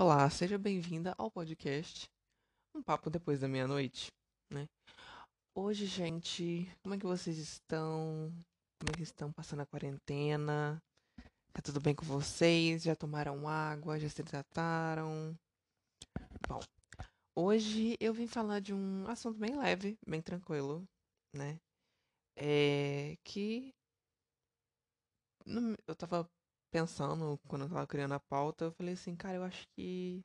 Olá, seja bem-vinda ao podcast Um Papo Depois da Meia-Noite, né? Hoje, gente, como é que vocês estão? Como é que estão passando a quarentena? Tá tudo bem com vocês? Já tomaram água? Já se hidrataram? Bom, hoje eu vim falar de um assunto bem leve, bem tranquilo, né? É que eu tava pensando, quando eu tava criando a pauta, eu falei assim, cara, eu acho que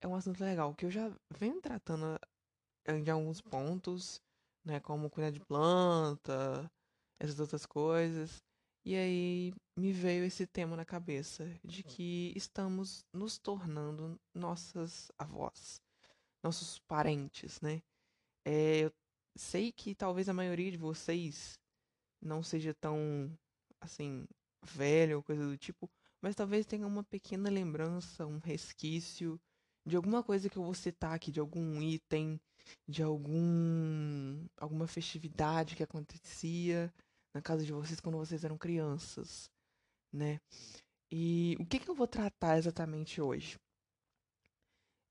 é um assunto legal, que eu já venho tratando eh, de alguns pontos, né, como cuidar de planta, essas outras coisas. E aí me veio esse tema na cabeça de que estamos nos tornando nossas avós, nossos parentes, né? É, eu sei que talvez a maioria de vocês não seja tão assim velho ou coisa do tipo, mas talvez tenha uma pequena lembrança, um resquício de alguma coisa que eu vou citar aqui, de algum item, de algum alguma festividade que acontecia na casa de vocês quando vocês eram crianças, né? E o que, que eu vou tratar exatamente hoje?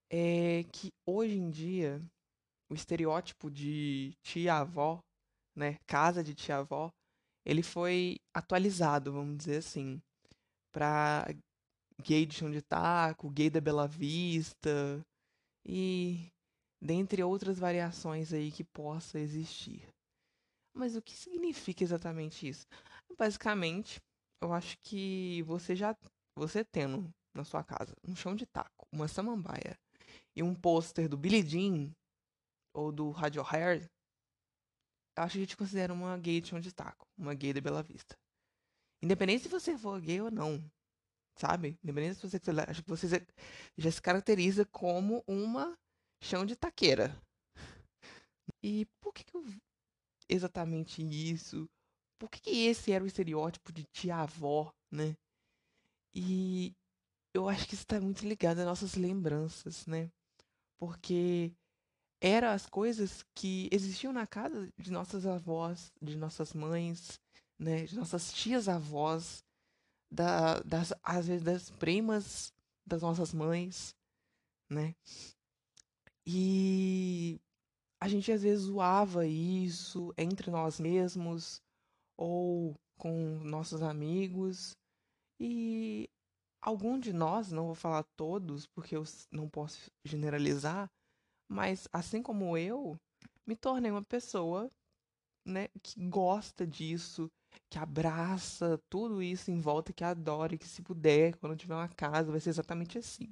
É que hoje em dia o estereótipo de tia-avó, né, casa de tia-avó, ele foi atualizado, vamos dizer assim, para gay de chão de taco, gay da Bela Vista e dentre outras variações aí que possa existir. Mas o que significa exatamente isso? Basicamente, eu acho que você já você tendo na sua casa um chão de taco, uma samambaia e um pôster do Billie Jean ou do Radiohead, acho que a gente considera uma gay de chão de taco, uma gay da Bela Vista. Independente se você for gay ou não, sabe? Independente se você acho que você já se caracteriza como uma chão de taqueira. E por que, que eu... exatamente isso? Por que, que esse era o estereótipo de tia-avó, né? E eu acho que isso está muito ligado às nossas lembranças, né? Porque eram as coisas que existiam na casa de nossas avós, de nossas mães, né, de nossas tias avós, da, das às vezes das primas das nossas mães, né? E a gente às vezes zoava isso entre nós mesmos ou com nossos amigos e algum de nós, não vou falar todos, porque eu não posso generalizar, mas assim como eu, me tornei uma pessoa, né, que gosta disso, que abraça tudo isso em volta, que adora, e que se puder, quando tiver uma casa, vai ser exatamente assim,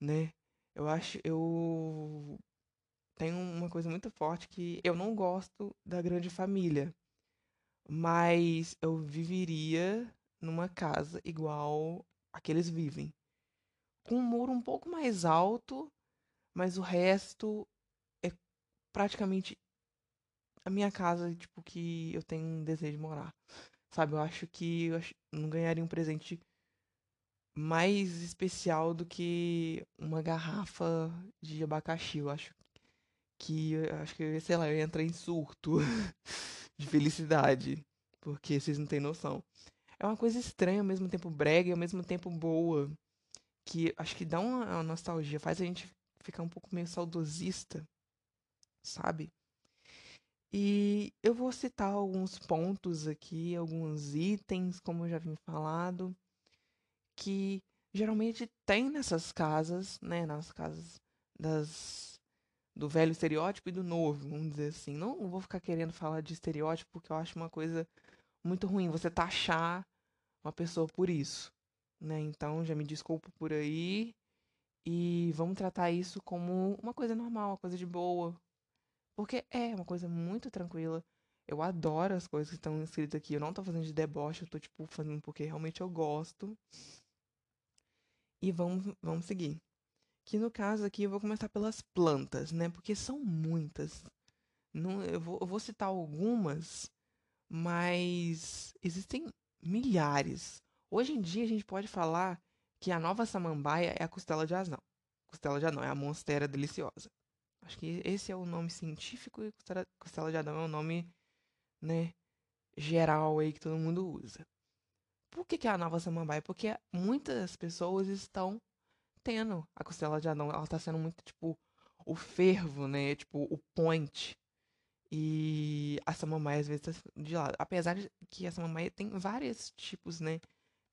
né? Eu acho, eu tenho uma coisa muito forte que eu não gosto da grande família, mas eu viveria numa casa igual a que eles vivem, com um muro um pouco mais alto mas o resto é praticamente a minha casa, tipo, que eu tenho um desejo de morar. Sabe, eu acho que eu não ganharia um presente mais especial do que uma garrafa de abacaxi. Eu acho que, eu acho que, sei lá, eu ia entrar em surto de felicidade. Porque vocês não têm noção. É uma coisa estranha, ao mesmo tempo brega e ao mesmo tempo boa. Que acho que dá uma nostalgia, faz a gente ficar um pouco meio saudosista, sabe? E eu vou citar alguns pontos aqui, alguns itens, como eu já vim falado, que geralmente tem nessas casas, né, nas casas das do velho estereótipo e do novo, vamos dizer assim. Não vou ficar querendo falar de estereótipo porque eu acho uma coisa muito ruim você taxar uma pessoa por isso, né? Então já me desculpo por aí, e vamos tratar isso como uma coisa normal, uma coisa de boa. Porque é uma coisa muito tranquila. Eu adoro as coisas que estão escritas aqui. Eu não tô fazendo de deboche, eu tô, tipo, fazendo porque realmente eu gosto. E vamos, vamos seguir. Que no caso aqui eu vou começar pelas plantas, né? Porque são muitas. Não, eu, vou, eu vou citar algumas, mas existem milhares. Hoje em dia a gente pode falar que a nova samambaia é a costela de asno. Costela de anão, é a monstera deliciosa. Acho que esse é o nome científico e costela, costela de anão é o nome, né, geral aí que todo mundo usa. Por que, que é a nova samambaia? Porque muitas pessoas estão tendo a costela de Adão. Ela tá sendo muito, tipo, o fervo, né? Tipo, o point. E a samambaia às vezes tá de lado. Apesar de que a samambaia tem vários tipos, né?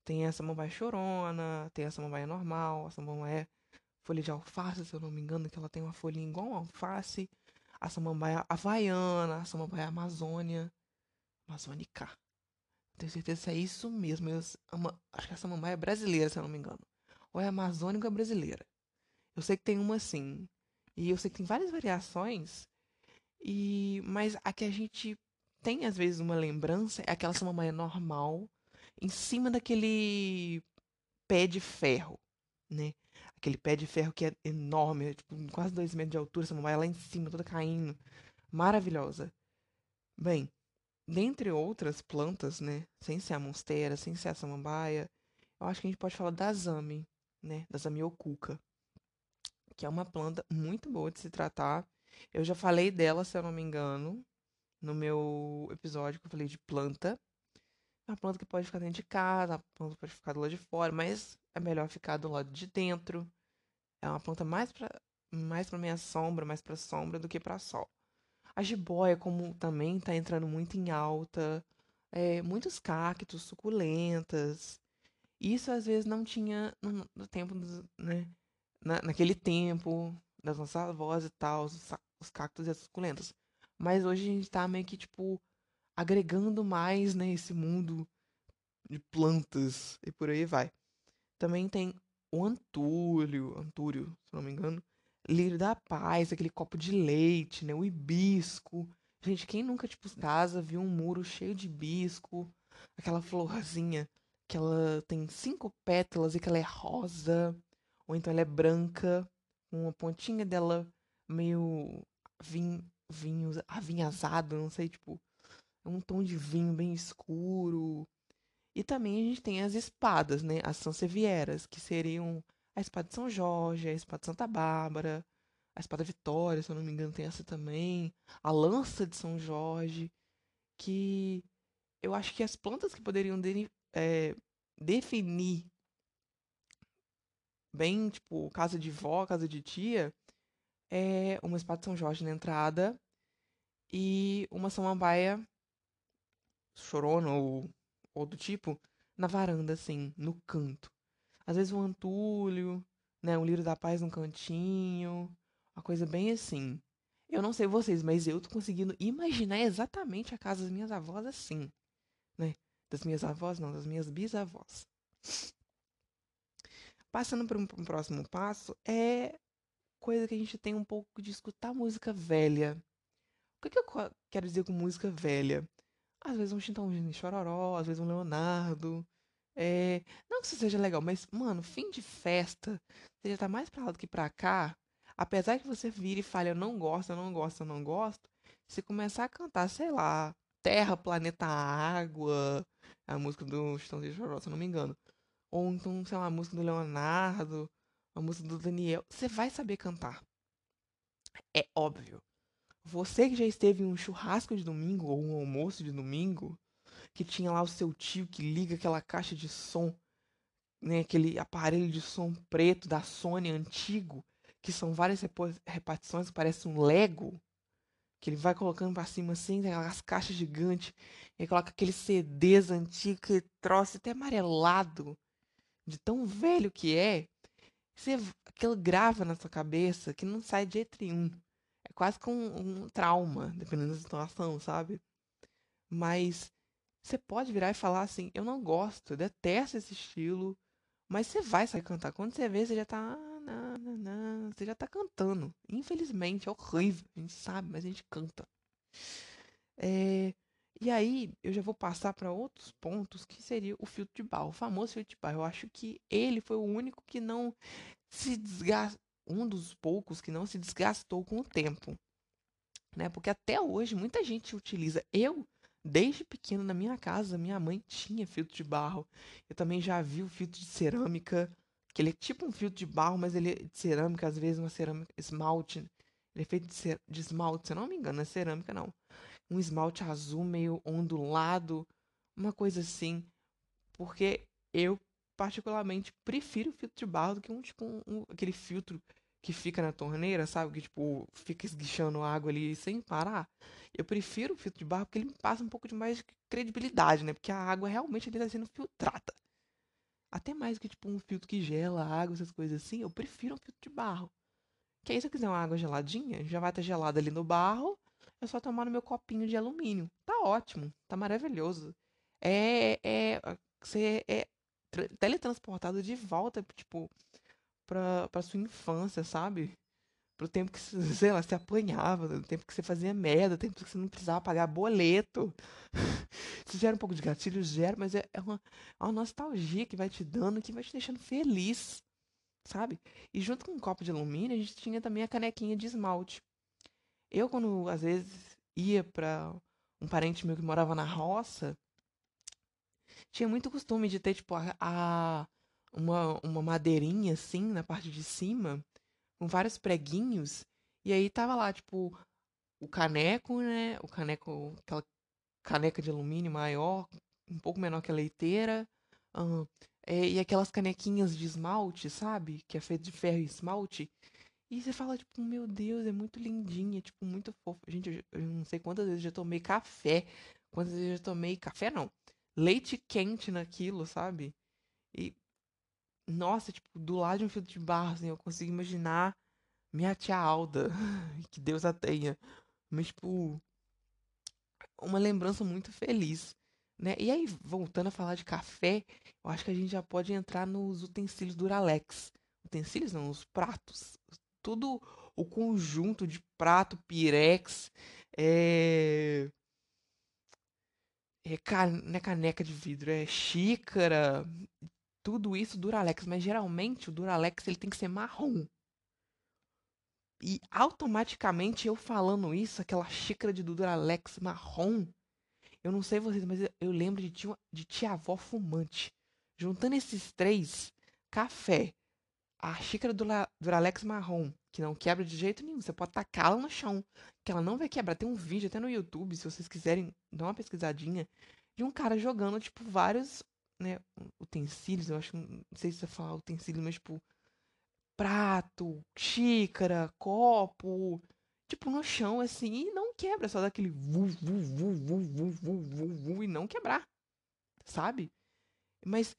Tem a samambaia chorona, tem a samambaia normal, a samambaia folha de alface, se eu não me engano, que ela tem uma folhinha igual a alface. A samambaia havaiana, a samambaia amazônia. Amazônica. Tenho certeza que é isso mesmo. Eu, acho que a samambaia é brasileira, se eu não me engano. Ou é amazônica brasileira. Eu sei que tem uma assim. E eu sei que tem várias variações. E mas a que a gente tem às vezes uma lembrança é aquela samambaia normal em cima daquele pé de ferro, né? Aquele pé de ferro que é enorme, é, tipo, quase dois metros de altura, samambaia lá em cima, toda caindo. Maravilhosa. Bem, dentre outras plantas, né? Sem ser a monstera, sem ser a samambaia, eu acho que a gente pode falar da zame, né? Da zamioculca. Que é uma planta muito boa de se tratar. Eu já falei dela, se eu não me engano, no meu episódio que eu falei de planta. Uma planta que pode ficar dentro de casa, uma planta pode ficar do lado de fora, mas é melhor ficar do lado de dentro. É uma planta mais para mais para minha sombra, mais para sombra do que para sol. A jiboia, como também está entrando muito em alta, é, muitos cactos, suculentas. Isso às vezes não tinha no, no tempo, né? Na, naquele tempo das nossas avós e tal, os, os cactos e as suculentas. Mas hoje a gente tá meio que, tipo, agregando mais, né, esse mundo de plantas e por aí vai. Também tem o antúrio, antúrio, se não me engano, lírio da paz, aquele copo de leite, né, o hibisco. Gente, quem nunca, tipo, casa viu um muro cheio de hibisco, aquela florzinha que ela tem cinco pétalas e que ela é rosa, ou então ela é branca, com uma pontinha dela meio vinho, vinho avinhazado, não sei, tipo, é um tom de vinho bem escuro. E também a gente tem as espadas, né? As Sansevieras, que seriam a espada de São Jorge, a espada de Santa Bárbara, a espada Vitória, se eu não me engano, tem essa também. A lança de São Jorge, que eu acho que as plantas que poderiam de, é, definir bem, tipo, casa de vó, casa de tia, é uma espada de São Jorge na entrada e uma samambaia chorona ou, ou do tipo na varanda, assim, no canto. Às vezes um antúlio, né, um lírio da paz no cantinho, uma coisa bem assim. Eu não sei vocês, mas eu tô conseguindo imaginar exatamente a casa das minhas avós assim, né? Das minhas avós, não, das minhas bisavós. Passando para um, um próximo passo, é coisa que a gente tem um pouco de escutar música velha. O que, que eu quero dizer com música velha? Às vezes um Chintãozinho Chororó, às vezes um Leonardo. É... Não que isso seja legal, mas, mano, fim de festa, você já tá mais pra lá do que pra cá. Apesar que você vire e fale, eu não gosto, eu não gosto, eu não gosto. Se começar a cantar, sei lá, Terra, Planeta, Água, a música do Chitãozinho Chororó, se eu não me engano. Ou então, sei lá, a música do Leonardo, a música do Daniel. Você vai saber cantar. É óbvio. Você que já esteve em um churrasco de domingo ou um almoço de domingo, que tinha lá o seu tio que liga aquela caixa de som, né, aquele aparelho de som preto da Sony antigo, que são várias repartições, parece um Lego, que ele vai colocando para cima assim, aquelas caixas gigantes, e coloca aqueles CDs antigos, que troço até amarelado, de tão velho que é. Você, aquilo grava na sua cabeça que não sai de jeito nenhum quase com um, um trauma, dependendo da situação, sabe? Mas você pode virar e falar assim: eu não gosto, eu detesto esse estilo, mas você vai sair cantar. Quando você vê, você já tá. Você já tá cantando. Infelizmente, é horrível. A gente sabe, mas a gente canta. É, e aí, eu já vou passar para outros pontos, que seria o filtro de barro, o famoso filtro de barro. Eu acho que ele foi o único que não se desgasta, um dos poucos que não se desgastou com o tempo. Né? Porque até hoje muita gente utiliza. Eu, desde pequeno, na minha casa, minha mãe tinha filtro de barro. Eu também já vi o filtro de cerâmica, que ele é tipo um filtro de barro, mas ele é de cerâmica, às vezes uma cerâmica esmalte. Ele é feito de, de esmalte, se eu não me engano, não é cerâmica não. Um esmalte azul meio ondulado, uma coisa assim. Porque eu particularmente prefiro o filtro de barro do que um tipo um, um, aquele filtro que fica na torneira, sabe? Que tipo fica esguichando água ali sem parar. Eu prefiro o filtro de barro porque ele me passa um pouco de mais credibilidade, né? Porque a água realmente está sendo filtrada. Até mais que tipo um filtro que gela a água, essas coisas assim, eu prefiro um filtro de barro. Que aí se eu quiser uma água geladinha, já vai estar gelada ali no barro, é só tomar no meu copinho de alumínio. Tá ótimo, tá maravilhoso. É, é, é teletransportado de volta, tipo, pra, pra sua infância, sabe? Pro tempo que, sei lá, você apanhava, no tempo que você fazia merda, no tempo que você não precisava pagar boleto. Isso gera um pouco de gatilho, gera, mas é, é, uma, é uma nostalgia que vai te dando, que vai te deixando feliz, sabe? E junto com um copo de alumínio, a gente tinha também a canequinha de esmalte. Eu, quando às vezes ia pra um parente meu que morava na roça, tinha muito costume de ter, tipo, a, a uma, uma madeirinha assim na parte de cima, com vários preguinhos, e aí tava lá, tipo, o caneco, né? O caneco, aquela caneca de alumínio maior, um pouco menor que a leiteira, é, e aquelas canequinhas de esmalte, sabe? Que é feito de ferro e esmalte. E você fala, tipo, meu Deus, é muito lindinha, tipo, muito fofo. Gente, eu, eu não sei quantas vezes eu já tomei café. Quantas vezes eu já tomei café, não. Leite quente naquilo, sabe? E, nossa, tipo, do lado de um filtro de barro, assim, eu consigo imaginar minha tia Alda, que Deus a tenha. Mas, tipo, uma lembrança muito feliz, né? E aí, voltando a falar de café, eu acho que a gente já pode entrar nos utensílios Duralex. Utensílios não, os pratos todo o conjunto de prato, pirex, é... É, não é caneca de vidro, é xícara, tudo isso Duralex, mas geralmente o Duralex ele tem que ser marrom. E automaticamente eu falando isso, aquela xícara de Duralex marrom, eu não sei vocês, mas eu lembro de tia, de tia avó fumante. Juntando esses três, café, a xícara do Duralex marrom, que não quebra de jeito nenhum, você pode tacá-la no chão, que ela não vai quebrar. Tem um vídeo até no YouTube, se vocês quiserem dar uma pesquisadinha, de um cara jogando, tipo, vários né, utensílios, eu acho, não sei se você fala utensílio, mas, tipo, prato, xícara, copo, tipo, no chão, assim, e não quebra, só dá aquele vu, vu, vu, vu, vu, vu, vu, vu, e não quebrar, sabe? Mas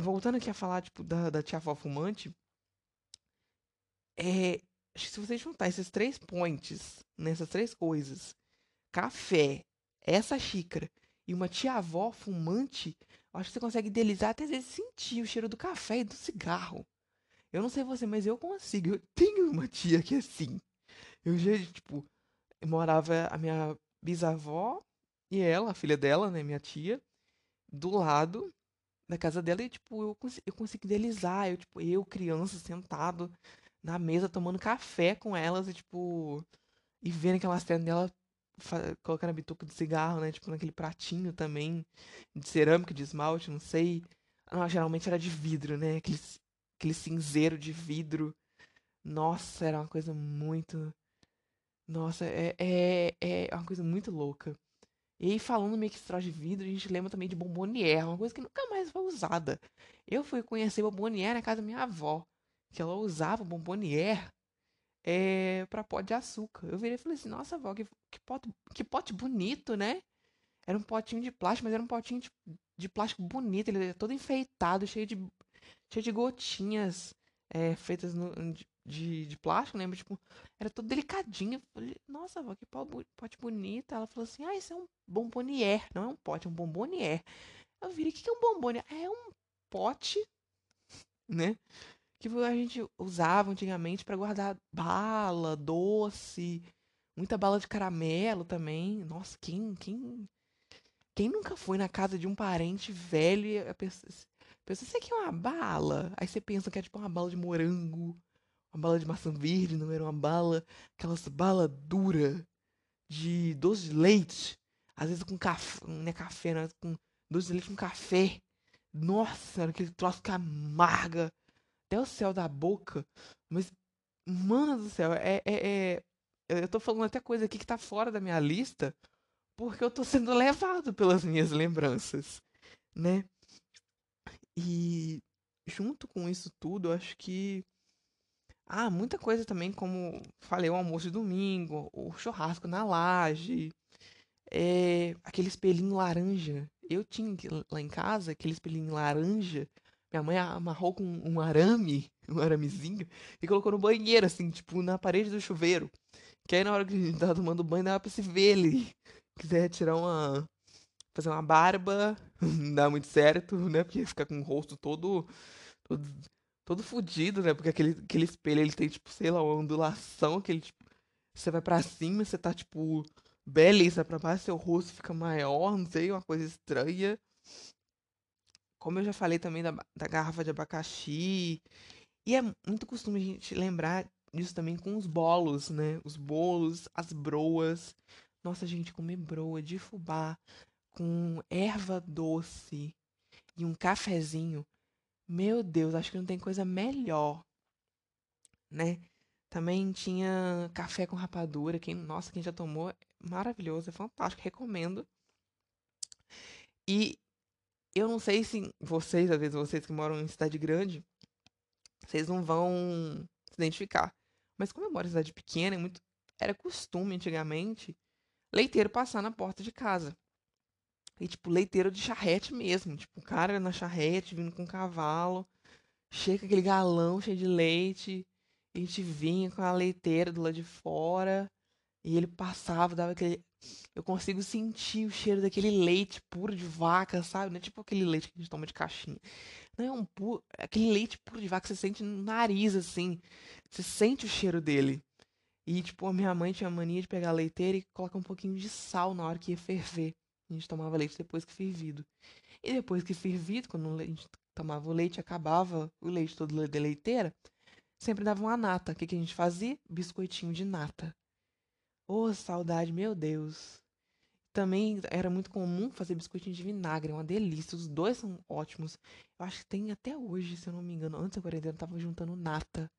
voltando aqui a falar, tipo, da, da tia fumante, é, acho que se você juntar esses três points, nessas três coisas, café, essa xícara e uma tia-avó fumante, acho que você consegue idealizar até às vezes sentir o cheiro do café e do cigarro. Eu não sei você, mas eu consigo. Eu tenho uma tia que é assim. Eu já, tipo, morava a minha bisavó e ela, a filha dela, né, minha tia, do lado da casa dela e, tipo, eu, cons eu consigo idealizar, eu, tipo, eu, criança, sentado na mesa tomando café com elas e, tipo, e vendo aquelas cenas dela colocando a bituca de cigarro, né, tipo, naquele pratinho também, de cerâmica, de esmalte, não sei. Não, geralmente era de vidro, né, aquele, aquele cinzeiro de vidro. Nossa, era uma coisa muito... Nossa, é, é, é uma coisa muito louca. E aí, falando meio que de vidro, a gente lembra também de bombonier, uma coisa que nunca mais foi usada. Eu fui conhecer bombonier na casa da minha avó, que ela usava bombonier é, para pó de açúcar. Eu virei e falei assim, nossa avó, que, que, pote, que pote bonito, né? Era um potinho de plástico, mas era um potinho de, de plástico bonito, ele era todo enfeitado, cheio de, cheio de gotinhas é, feitas no, de, de, plástico, lembra? Tipo, era todo delicadinho. Eu falei, nossa, avó, que pote bonito. Ela falou assim, ah, isso é um bombonier. Não é um pote, é um bombonier. Eu virei, o que é um bombonier? É um pote, né? Que a gente usava antigamente para guardar bala, doce, muita bala de caramelo também. Nossa, quem, quem, quem nunca foi na casa de um parente velho e a pessoa, a pessoa, você quer uma bala? Aí você pensa que é tipo uma bala de morango, uma bala de maçã verde, não era uma bala, aquelas bala dura de doce de leite, às vezes com café, não é café, não, com doce de leite com café. Nossa, aquele troço que amarga até o céu da boca. Mas, mano do céu, é, é, é, Eu tô falando até coisa aqui que tá fora da minha lista, porque eu tô sendo levado pelas minhas lembranças, né? E junto com isso tudo, eu acho que. Ah, muita coisa também, como falei, o almoço de domingo, o churrasco na laje, é, aquele espelhinho laranja. Eu tinha lá em casa aquele espelhinho laranja. Minha mãe amarrou com um arame, um aramezinho, e colocou no banheiro, assim, tipo, na parede do chuveiro. Que aí na hora que a gente tava tomando banho, dava pra se ver ele. Quiser tirar uma. fazer uma barba, não dá muito certo, né? Porque fica com o rosto todo. todo, todo fudido, né? Porque aquele, aquele espelho ele tem, tipo, sei lá, uma ondulação que ele, tipo. Você vai pra cima, você tá, tipo, beleza pra baixo, seu rosto fica maior, não sei, uma coisa estranha. Como eu já falei também da, da garrafa de abacaxi. E é muito costume a gente lembrar disso também com os bolos, né? Os bolos, as broas. Nossa, gente, comer broa de fubá com erva doce e um cafezinho. Meu Deus, acho que não tem coisa melhor, né? Também tinha café com rapadura. Quem, nossa, quem já tomou, maravilhoso, é fantástico, recomendo. E eu não sei se vocês, às vezes vocês que moram em cidade grande, vocês não vão se identificar. Mas como eu moro em cidade pequena, é muito, era costume antigamente leiteiro passar na porta de casa. E, tipo, leiteiro de charrete mesmo. Tipo, o cara na charrete, vindo com um cavalo. Chega aquele galão cheio de leite. E a gente vinha com a leiteira do lado de fora. E ele passava, dava aquele. Eu consigo sentir o cheiro daquele leite puro de vaca, sabe? Não é tipo aquele leite que a gente toma de caixinha. Não é um puro. Aquele leite puro de vaca que você sente no nariz, assim. Você sente o cheiro dele. E, tipo, a minha mãe tinha mania de pegar a leiteira e colocar um pouquinho de sal na hora que ia ferver. A gente tomava leite depois que fervido. E depois que fervido, quando a gente tomava o leite, acabava o leite todo da leiteira, sempre dava uma nata. O que, que a gente fazia? Biscoitinho de nata. Oh, saudade, meu Deus. Também era muito comum fazer biscoitinho de vinagre, é uma delícia. Os dois são ótimos. Eu acho que tem até hoje, se eu não me engano. Antes da quarentena, eu tava juntando nata.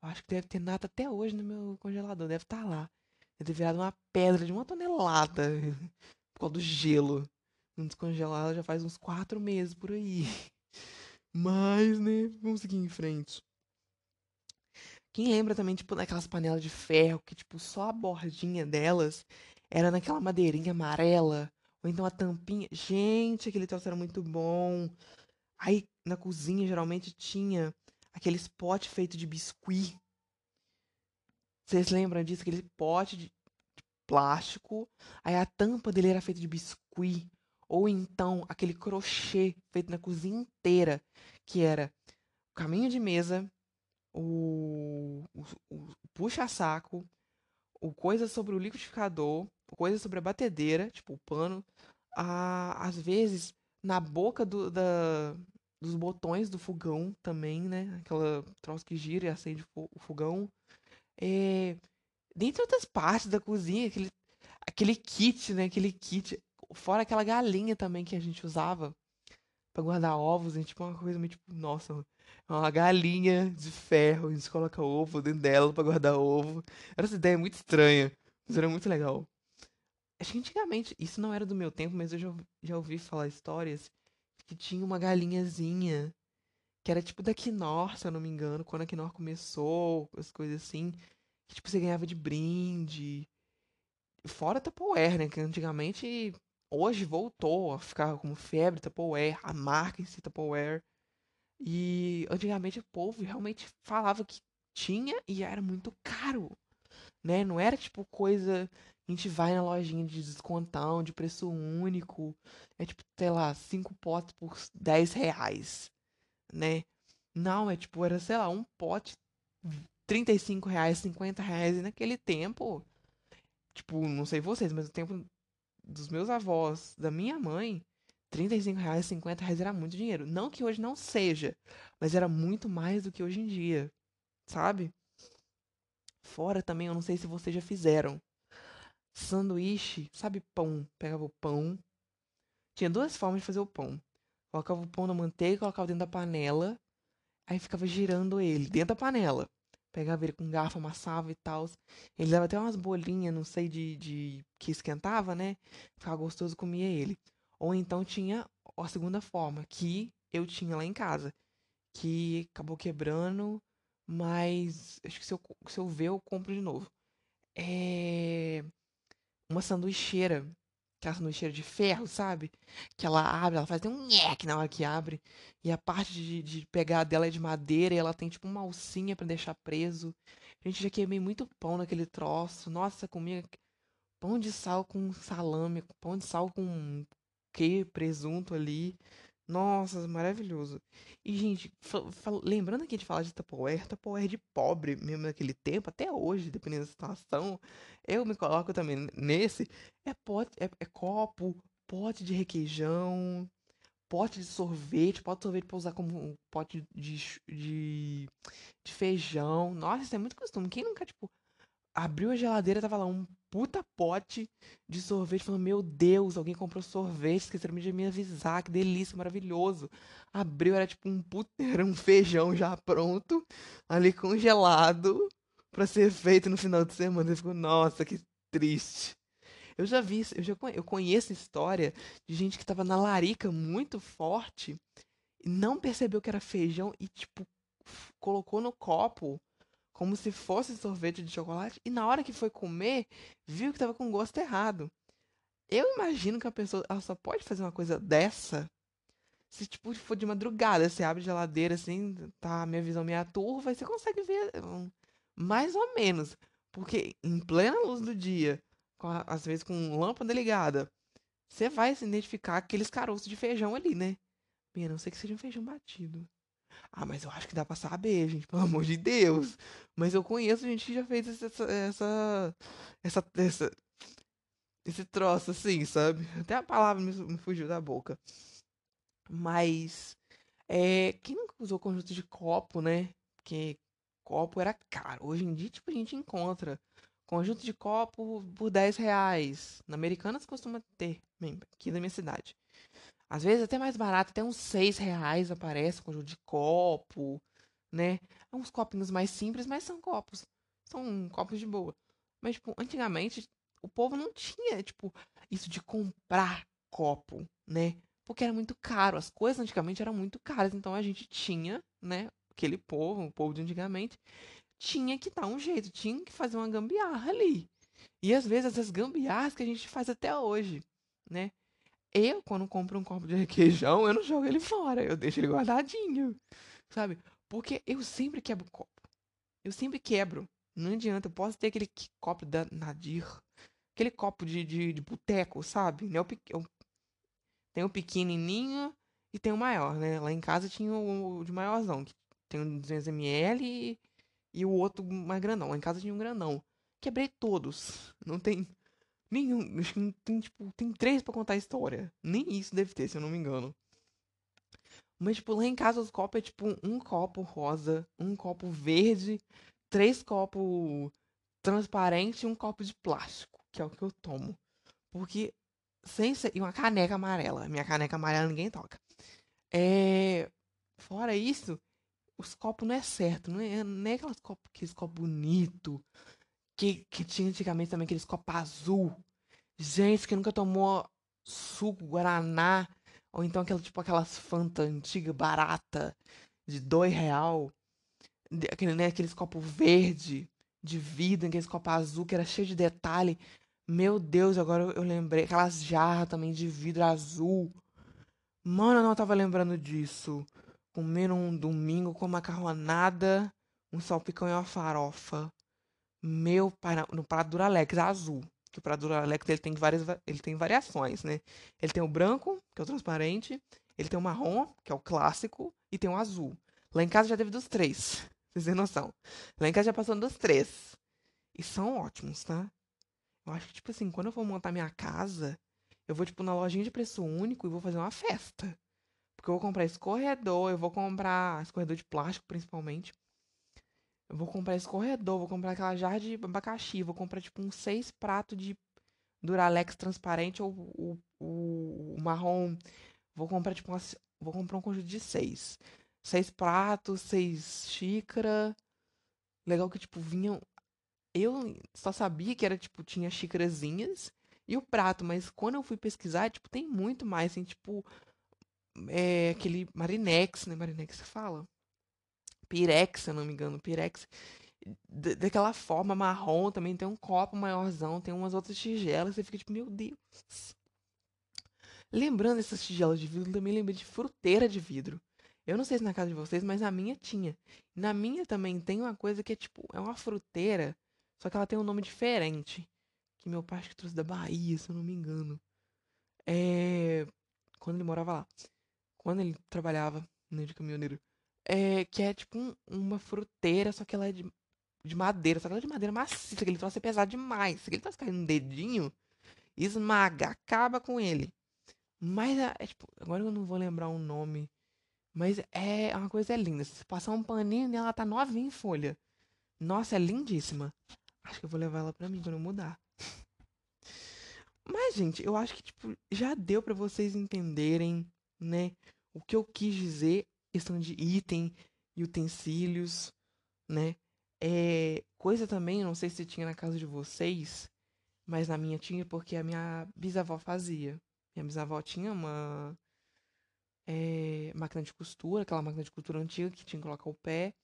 Eu acho que deve ter nata até hoje no meu congelador. Deve estar tá lá. Deve ter virado uma pedra de uma tonelada por causa do gelo. Não descongelar já faz uns quatro meses por aí. Mas, né? Vamos seguir em frente. Quem lembra também, tipo, daquelas panelas de ferro que, tipo, só a bordinha delas era naquela madeirinha amarela? Ou então a tampinha. Gente, aquele troço era muito bom. Aí na cozinha geralmente tinha aqueles pote feito de biscuit. Vocês lembram disso? Aquele pote de plástico. Aí a tampa dele era feita de biscuit. Ou então aquele crochê feito na cozinha inteira. Que era o caminho de mesa, o, o, o puxa-saco, o coisa sobre o liquidificador, o coisa sobre a batedeira, tipo o pano. A, às vezes, na boca do, da, dos botões do fogão também, né? Aquela troço que gira e acende o fogão. É, dentre outras partes da cozinha, aquele, aquele kit, né? Aquele kit. Fora aquela galinha também que a gente usava para guardar ovos, né? Tipo uma coisa meio tipo, nossa, uma galinha de ferro, a gente coloca ovo dentro dela para guardar ovo. Era essa ideia muito estranha, mas era muito legal. Acho que antigamente, isso não era do meu tempo, mas eu já, já ouvi falar histórias que tinha uma galinhazinha que era tipo da Knorr, se eu não me engano, quando a Knorr começou, as coisas assim, que tipo você ganhava de brinde. Fora Tupperware, né, que antigamente hoje voltou a ficar como febre Tupperware, a marca em si Tupperware. E antigamente o povo realmente falava que tinha e era muito caro, né? Não era tipo coisa a gente vai na lojinha de descontão, de preço único. É tipo, sei lá, cinco potes por 10 reais, né? Não, é tipo, era, sei lá, um pote 35 reais, 50 reais. E naquele tempo, tipo, não sei vocês, mas o tempo dos meus avós, da minha mãe, 35 reais, 50 reais era muito dinheiro. Não que hoje não seja, mas era muito mais do que hoje em dia, sabe? Fora também, eu não sei se vocês já fizeram sanduíche, sabe pão? Pegava o pão. Tinha duas formas de fazer o pão. Colocava o pão na manteiga, colocava dentro da panela. Aí ficava girando ele dentro da panela. Pegava ele com garfo, amassava e tal. Ele dava até umas bolinhas, não sei, de, de que esquentava, né? Ficava gostoso, comia ele. Ou então tinha a segunda forma, que eu tinha lá em casa, que acabou quebrando, mas acho que se eu, se eu ver, eu compro de novo. É uma sanduicheira, aquela sanduicheira de ferro, sabe? Que ela abre, ela faz um nhec na hora que abre, e a parte de, de pegar dela é de madeira, e ela tem tipo uma alcinha para deixar preso. Gente, já queimei muito pão naquele troço. Nossa, comia pão de sal com salame, pão de sal com que presunto ali. Nossa, maravilhoso. E, gente, lembrando que a gente fala de Tupperware, Tupperware de pobre mesmo naquele tempo, até hoje, dependendo da situação, eu me coloco também nesse. É pote, é, é copo, pote de requeijão, pote de sorvete, pote de sorvete pra usar como um pote de, de, de feijão. Nossa, isso é muito costume. Quem nunca, tipo, abriu a geladeira, tava lá um puta pote de sorvete, falando, meu Deus, alguém comprou sorvete, esqueceram de me avisar, que delícia, maravilhoso. Abriu, era tipo um puta, era um feijão já pronto, ali congelado, para ser feito no final de semana. Ele ficou, nossa, que triste. Eu já vi, eu já eu conheço história de gente que tava na larica muito forte não percebeu que era feijão e, tipo, colocou no copo como se fosse sorvete de chocolate, e na hora que foi comer, viu que estava com gosto errado. Eu imagino que a pessoa ela só pode fazer uma coisa dessa se tipo for de madrugada, você abre a geladeira assim, tá, minha visão meia turva, e você consegue ver mais ou menos. Porque em plena luz do dia, a, às vezes com lâmpada ligada, você vai se identificar aqueles caroços de feijão ali, né? A não sei que seja um feijão batido. Ah, mas eu acho que dá pra saber, gente, pelo amor de Deus. Mas eu conheço gente que já fez essa. essa. essa. essa esse troço assim, sabe? Até a palavra me, me fugiu da boca. Mas. É, quem nunca usou conjunto de copo, né? Porque copo era caro. Hoje em dia, tipo, a gente encontra conjunto de copo por 10 reais. Na Americanas costuma ter, aqui da minha cidade. Às vezes até mais barato, até uns 6 reais aparece conjunto de copo, né? É uns copinhos mais simples, mas são copos. São copos de boa. Mas, tipo, antigamente o povo não tinha, tipo, isso de comprar copo, né? Porque era muito caro. As coisas antigamente eram muito caras. Então a gente tinha, né? Aquele povo, o povo de antigamente, tinha que dar um jeito, tinha que fazer uma gambiarra ali. E às vezes essas gambiarras que a gente faz até hoje, né? Eu, quando compro um copo de requeijão, eu não jogo ele fora, eu deixo ele guardadinho, sabe? Porque eu sempre quebro copo. Eu sempre quebro. Não adianta, eu posso ter aquele copo da Nadir, aquele copo de, de, de boteco, sabe? Eu, eu, tem o pequenininho e tem o maior, né? Lá em casa tinha o, o de maiorzão, que tem um 200ml e, e o outro mais grandão. Lá em casa tinha um grandão. Quebrei todos. Não tem Nenhum. Acho que tem, tipo, tem três para contar a história. Nem isso deve ter, se eu não me engano. Mas, tipo, lá em casa os copos é tipo um copo rosa, um copo verde, três copos transparentes e um copo de plástico, que é o que eu tomo. Porque, sem ser. E uma caneca amarela. Minha caneca amarela ninguém toca. É. Fora isso, os copos não é certo. Não é, não é aquelas copos, aqueles copos bonitos que, que tinha antigamente também aqueles copos azul. Gente que nunca tomou suco Guaraná. Ou então aquela, tipo aquelas Fanta antiga, barata, de dois real. Aquele, né, aqueles copos verde, de vidro, aqueles copos azul, que era cheio de detalhe. Meu Deus, agora eu lembrei. Aquelas jarras também de vidro azul. Mano, eu não tava lembrando disso. Comer um domingo com macarronada, um salpicão e uma farofa. Meu pai, no prato Duralex azul. Que o prato Duralex ele tem, várias, ele tem variações, né? Ele tem o branco, que é o transparente. Ele tem o marrom, que é o clássico. E tem o azul. Lá em casa já teve dos três. Vocês têm noção. Lá em casa já passou dos três. E são ótimos, tá? Eu acho que, tipo assim, quando eu for montar minha casa, eu vou, tipo, na lojinha de preço único e vou fazer uma festa. Porque eu vou comprar escorredor, eu vou comprar escorredor de plástico, principalmente. Vou comprar escorredor, vou comprar aquela jarra de abacaxi, vou comprar tipo uns seis pratos de Duralex transparente ou o, o, o marrom. Vou comprar tipo uma, vou comprar um conjunto de seis. Seis pratos, seis xícaras. Legal que tipo vinham eu só sabia que era tipo tinha xícarazinhas e o prato, mas quando eu fui pesquisar, tipo tem muito mais, assim, tipo é, aquele Marinex, né? Marinex que fala? Pirex, se eu não me engano, Pirex. daquela forma marrom, também tem um copo maiorzão, tem umas outras tigelas, você fica tipo, meu Deus. Lembrando essas tigelas de vidro, também lembrei de fruteira de vidro. Eu não sei se na casa de vocês, mas na minha tinha. Na minha também tem uma coisa que é tipo, é uma fruteira, só que ela tem um nome diferente. Que meu pai acho que trouxe da Bahia, se eu não me engano. É. Quando ele morava lá. Quando ele trabalhava né, de caminhoneiro. É, que é tipo um, uma fruteira, só que ela é de, de madeira. Só que ela é de madeira maciça, que ele troço é pesado demais. Se ele troço cair no dedinho, esmaga, acaba com ele. Mas é, é, tipo, agora eu não vou lembrar o um nome. Mas é uma coisa é linda. Se passar um paninho nela, ela tá novinha em folha. Nossa, é lindíssima. Acho que eu vou levar ela pra mim quando eu mudar. Mas, gente, eu acho que, tipo, já deu para vocês entenderem, né? O que eu quis dizer, questão de item e utensílios, né? É, coisa também, não sei se tinha na casa de vocês, mas na minha tinha porque a minha bisavó fazia. Minha bisavó tinha uma é, máquina de costura, aquela máquina de costura antiga que tinha que colocar o pé,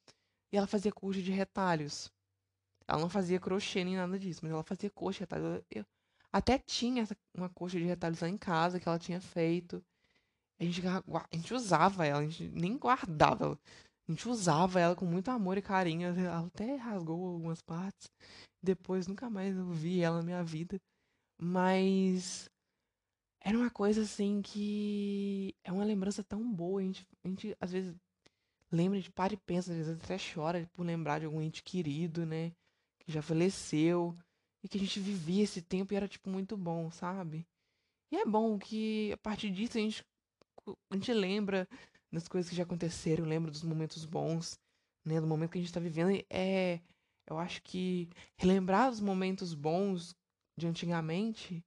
e ela fazia coxa de retalhos. Ela não fazia crochê nem nada disso, mas ela fazia coxa de retalhos. Eu, até tinha uma coxa de retalhos lá em casa que ela tinha feito. A gente, a gente usava ela, a gente nem guardava ela. A gente usava ela com muito amor e carinho. Ela até rasgou algumas partes. Depois nunca mais eu vi ela na minha vida. Mas era uma coisa assim que é uma lembrança tão boa. A gente, a gente às vezes lembra, de para e pensa, às vezes até chora por lembrar de algum ente querido, né? Que já faleceu. E que a gente vivia esse tempo e era, tipo, muito bom, sabe? E é bom que a partir disso a gente, a gente lembra das coisas que já aconteceram, lembra dos momentos bons, né? Do momento que a gente tá vivendo. É. Eu acho que relembrar os momentos bons de antigamente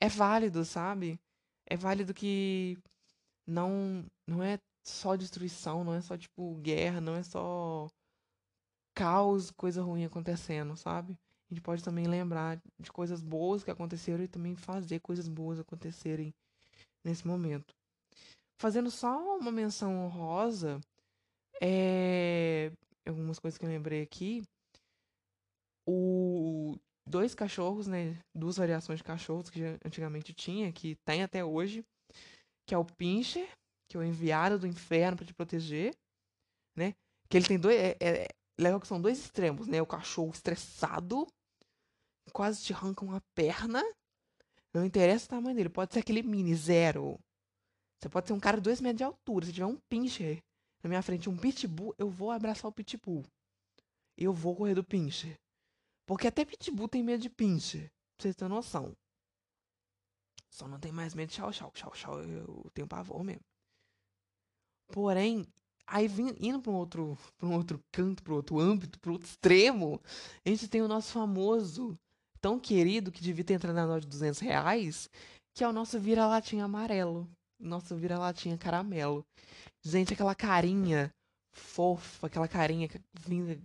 é válido, sabe? É válido que não não é só destruição, não é só tipo guerra, não é só caos, coisa ruim acontecendo, sabe? A gente pode também lembrar de coisas boas que aconteceram e também fazer coisas boas acontecerem nesse momento. Fazendo só uma menção honrosa, é... algumas coisas que eu lembrei aqui. O dois cachorros, né? Duas variações de cachorros que antigamente tinha, que tem até hoje, que é o Pincher, que é o enviado do inferno para te proteger, né? Que ele tem dois. É, é, legal que são dois extremos, né? O cachorro estressado, quase te arranca uma perna. Não interessa o tamanho dele, pode ser aquele mini zero. Você pode ser um cara de dois metros de altura. Se tiver um pincher na minha frente, um pitbull, eu vou abraçar o pitbull. Eu vou correr do pincher. Porque até Pitbull tem medo de pincher. Pra vocês terem noção. Só não tem mais medo de tchau, tchau. Tchau, tchau. Eu tenho pavor mesmo. Porém, aí vim, indo para um outro, para um outro canto, para outro âmbito, para outro extremo, a gente tem o nosso famoso, tão querido que devia ter entrado na nota de 200 reais, que é o nosso vira-latinha amarelo, nosso vira-latinha caramelo. Gente, aquela carinha fofa, aquela carinha vinda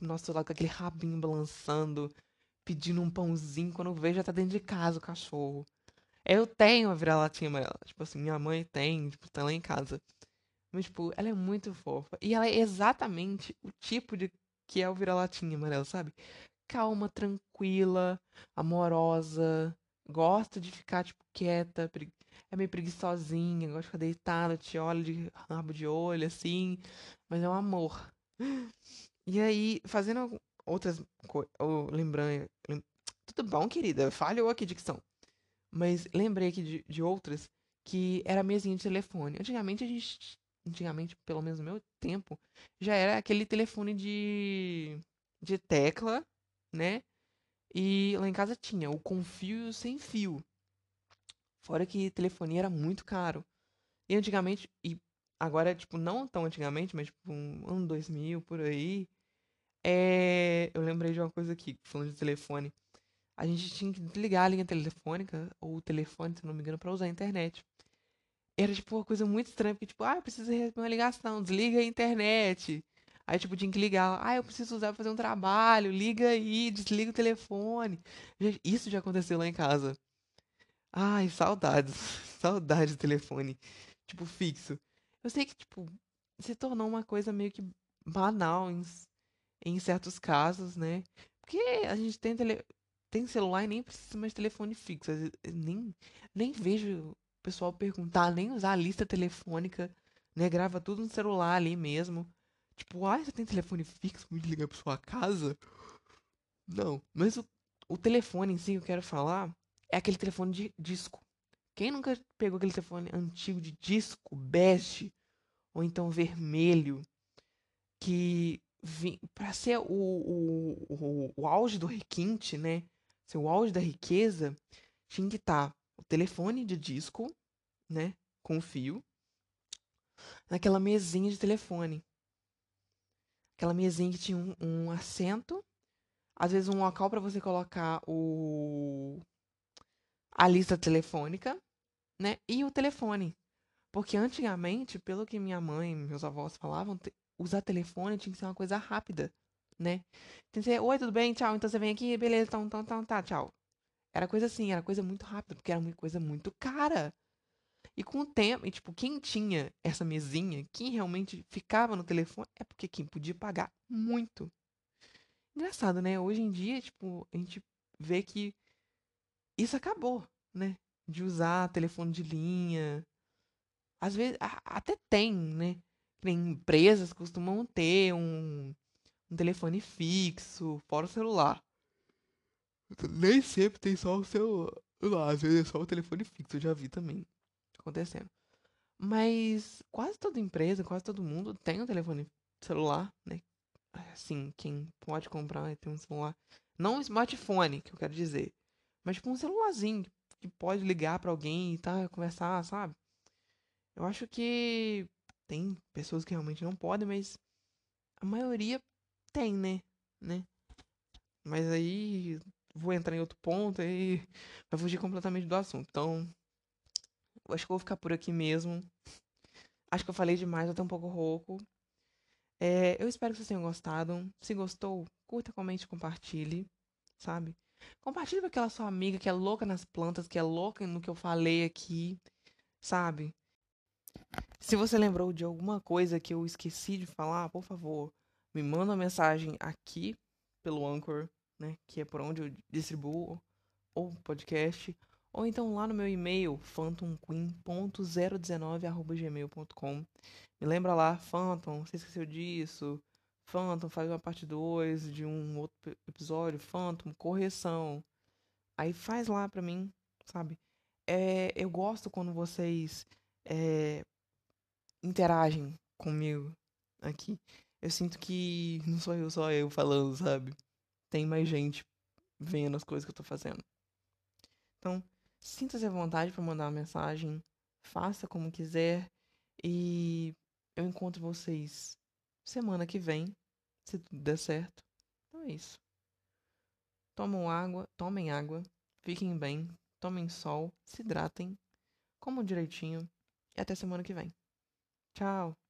nosso lado com aquele rabinho balançando, pedindo um pãozinho. Quando vejo, já tá dentro de casa o cachorro. Eu tenho a vira-latinha amarela. Tipo assim, minha mãe tem, tipo, tá lá em casa. Mas, tipo, ela é muito fofa. E ela é exatamente o tipo de que é o vira-latinha amarela, sabe? Calma, tranquila, amorosa. Gosta de ficar, tipo, quieta. É meio preguiçosinha, gosta de ficar deitada, te olha de rabo de olho, assim. Mas é um amor. E aí, fazendo outras coisas. Lembrando. Lem... Tudo bom, querida? Falhou aqui dicção. Mas lembrei aqui de, de outras que era mesinha de telefone. Antigamente a gente. Antigamente, pelo menos no meu tempo, já era aquele telefone de. de tecla, né? E lá em casa tinha o com fio e o sem fio. Fora que telefonia era muito caro. E antigamente, e agora, tipo, não tão antigamente, mas tipo, um ano 2000 por aí. É... Eu lembrei de uma coisa aqui, falando de telefone. A gente tinha que desligar a linha telefônica, ou o telefone, se não me engano, pra usar a internet. Era, tipo, uma coisa muito estranha, porque, tipo, ah, eu preciso receber uma ligação, desliga a internet. Aí, tipo, tinha que ligar. Ah, eu preciso usar pra fazer um trabalho, liga aí, desliga o telefone. Isso já aconteceu lá em casa. Ai, saudades. Saudades do telefone. tipo, fixo. Eu sei que, tipo, se tornou uma coisa meio que banal em, em certos casos, né? Porque a gente tem, tele, tem celular e nem precisa mais de telefone fixo. Nem, nem vejo o pessoal perguntar, nem usar a lista telefônica, né? Grava tudo no celular ali mesmo. Tipo, ah, você tem telefone fixo? Me ligar pra sua casa? Não, mas o, o telefone em si eu quero falar é aquele telefone de disco. Quem nunca pegou aquele telefone antigo de disco, bege, ou então vermelho, que para ser o, o, o, o, auge do requinte, né? Ser o auge da riqueza, tinha que estar tá o telefone de disco, né? Com fio, naquela mesinha de telefone. Aquela mesinha que tinha um, um assento, às vezes um local para você colocar o a lista telefônica, né? E o telefone. Porque antigamente, pelo que minha mãe e meus avós falavam, usar telefone tinha que ser uma coisa rápida, né? Tem que ser, oi, tudo bem? Tchau. Então você vem aqui, beleza, então, então, então, tá, tchau. Era coisa assim, era coisa muito rápida, porque era uma coisa muito cara. E com o tempo, e, tipo, quem tinha essa mesinha, quem realmente ficava no telefone, é porque quem podia pagar muito. Engraçado, né? Hoje em dia, tipo, a gente vê que isso acabou, né? De usar telefone de linha. Às vezes, até tem, né? Tem empresas costumam ter um, um telefone fixo, fora o celular. Nem sempre tem só o celular. Às vezes é só o telefone fixo, eu já vi também acontecendo. Mas quase toda empresa, quase todo mundo tem um telefone celular, né? Assim, quem pode comprar tem um celular. Não um smartphone, que eu quero dizer. Mas tipo um celularzinho que pode ligar para alguém e tá, conversar, sabe? Eu acho que tem pessoas que realmente não podem, mas a maioria tem, né? né? Mas aí vou entrar em outro ponto e vai fugir completamente do assunto. Então, acho que eu vou ficar por aqui mesmo. Acho que eu falei demais, eu tô um pouco rouco. É, eu espero que vocês tenham gostado. Se gostou, curta, comente, compartilhe, sabe? Compartilhe com aquela sua amiga que é louca nas plantas, que é louca no que eu falei aqui, sabe? Se você lembrou de alguma coisa que eu esqueci de falar, por favor, me manda uma mensagem aqui pelo Anchor, né? Que é por onde eu distribuo o podcast. Ou então lá no meu e-mail, phantomqueen.019.gmail.com. Me lembra lá, Phantom, você esqueceu disso? Phantom faz uma parte 2 de um outro episódio, Phantom, correção. Aí faz lá pra mim, sabe? É, eu gosto quando vocês é, interagem comigo aqui. Eu sinto que não sou eu só eu falando, sabe? Tem mais gente vendo as coisas que eu tô fazendo. Então, sinta-se à vontade para mandar uma mensagem, faça como quiser e eu encontro vocês semana que vem, se tudo der certo. Então é isso. Tomem água, tomem água, fiquem bem, tomem sol, se hidratem, comam direitinho e até semana que vem. Tchau!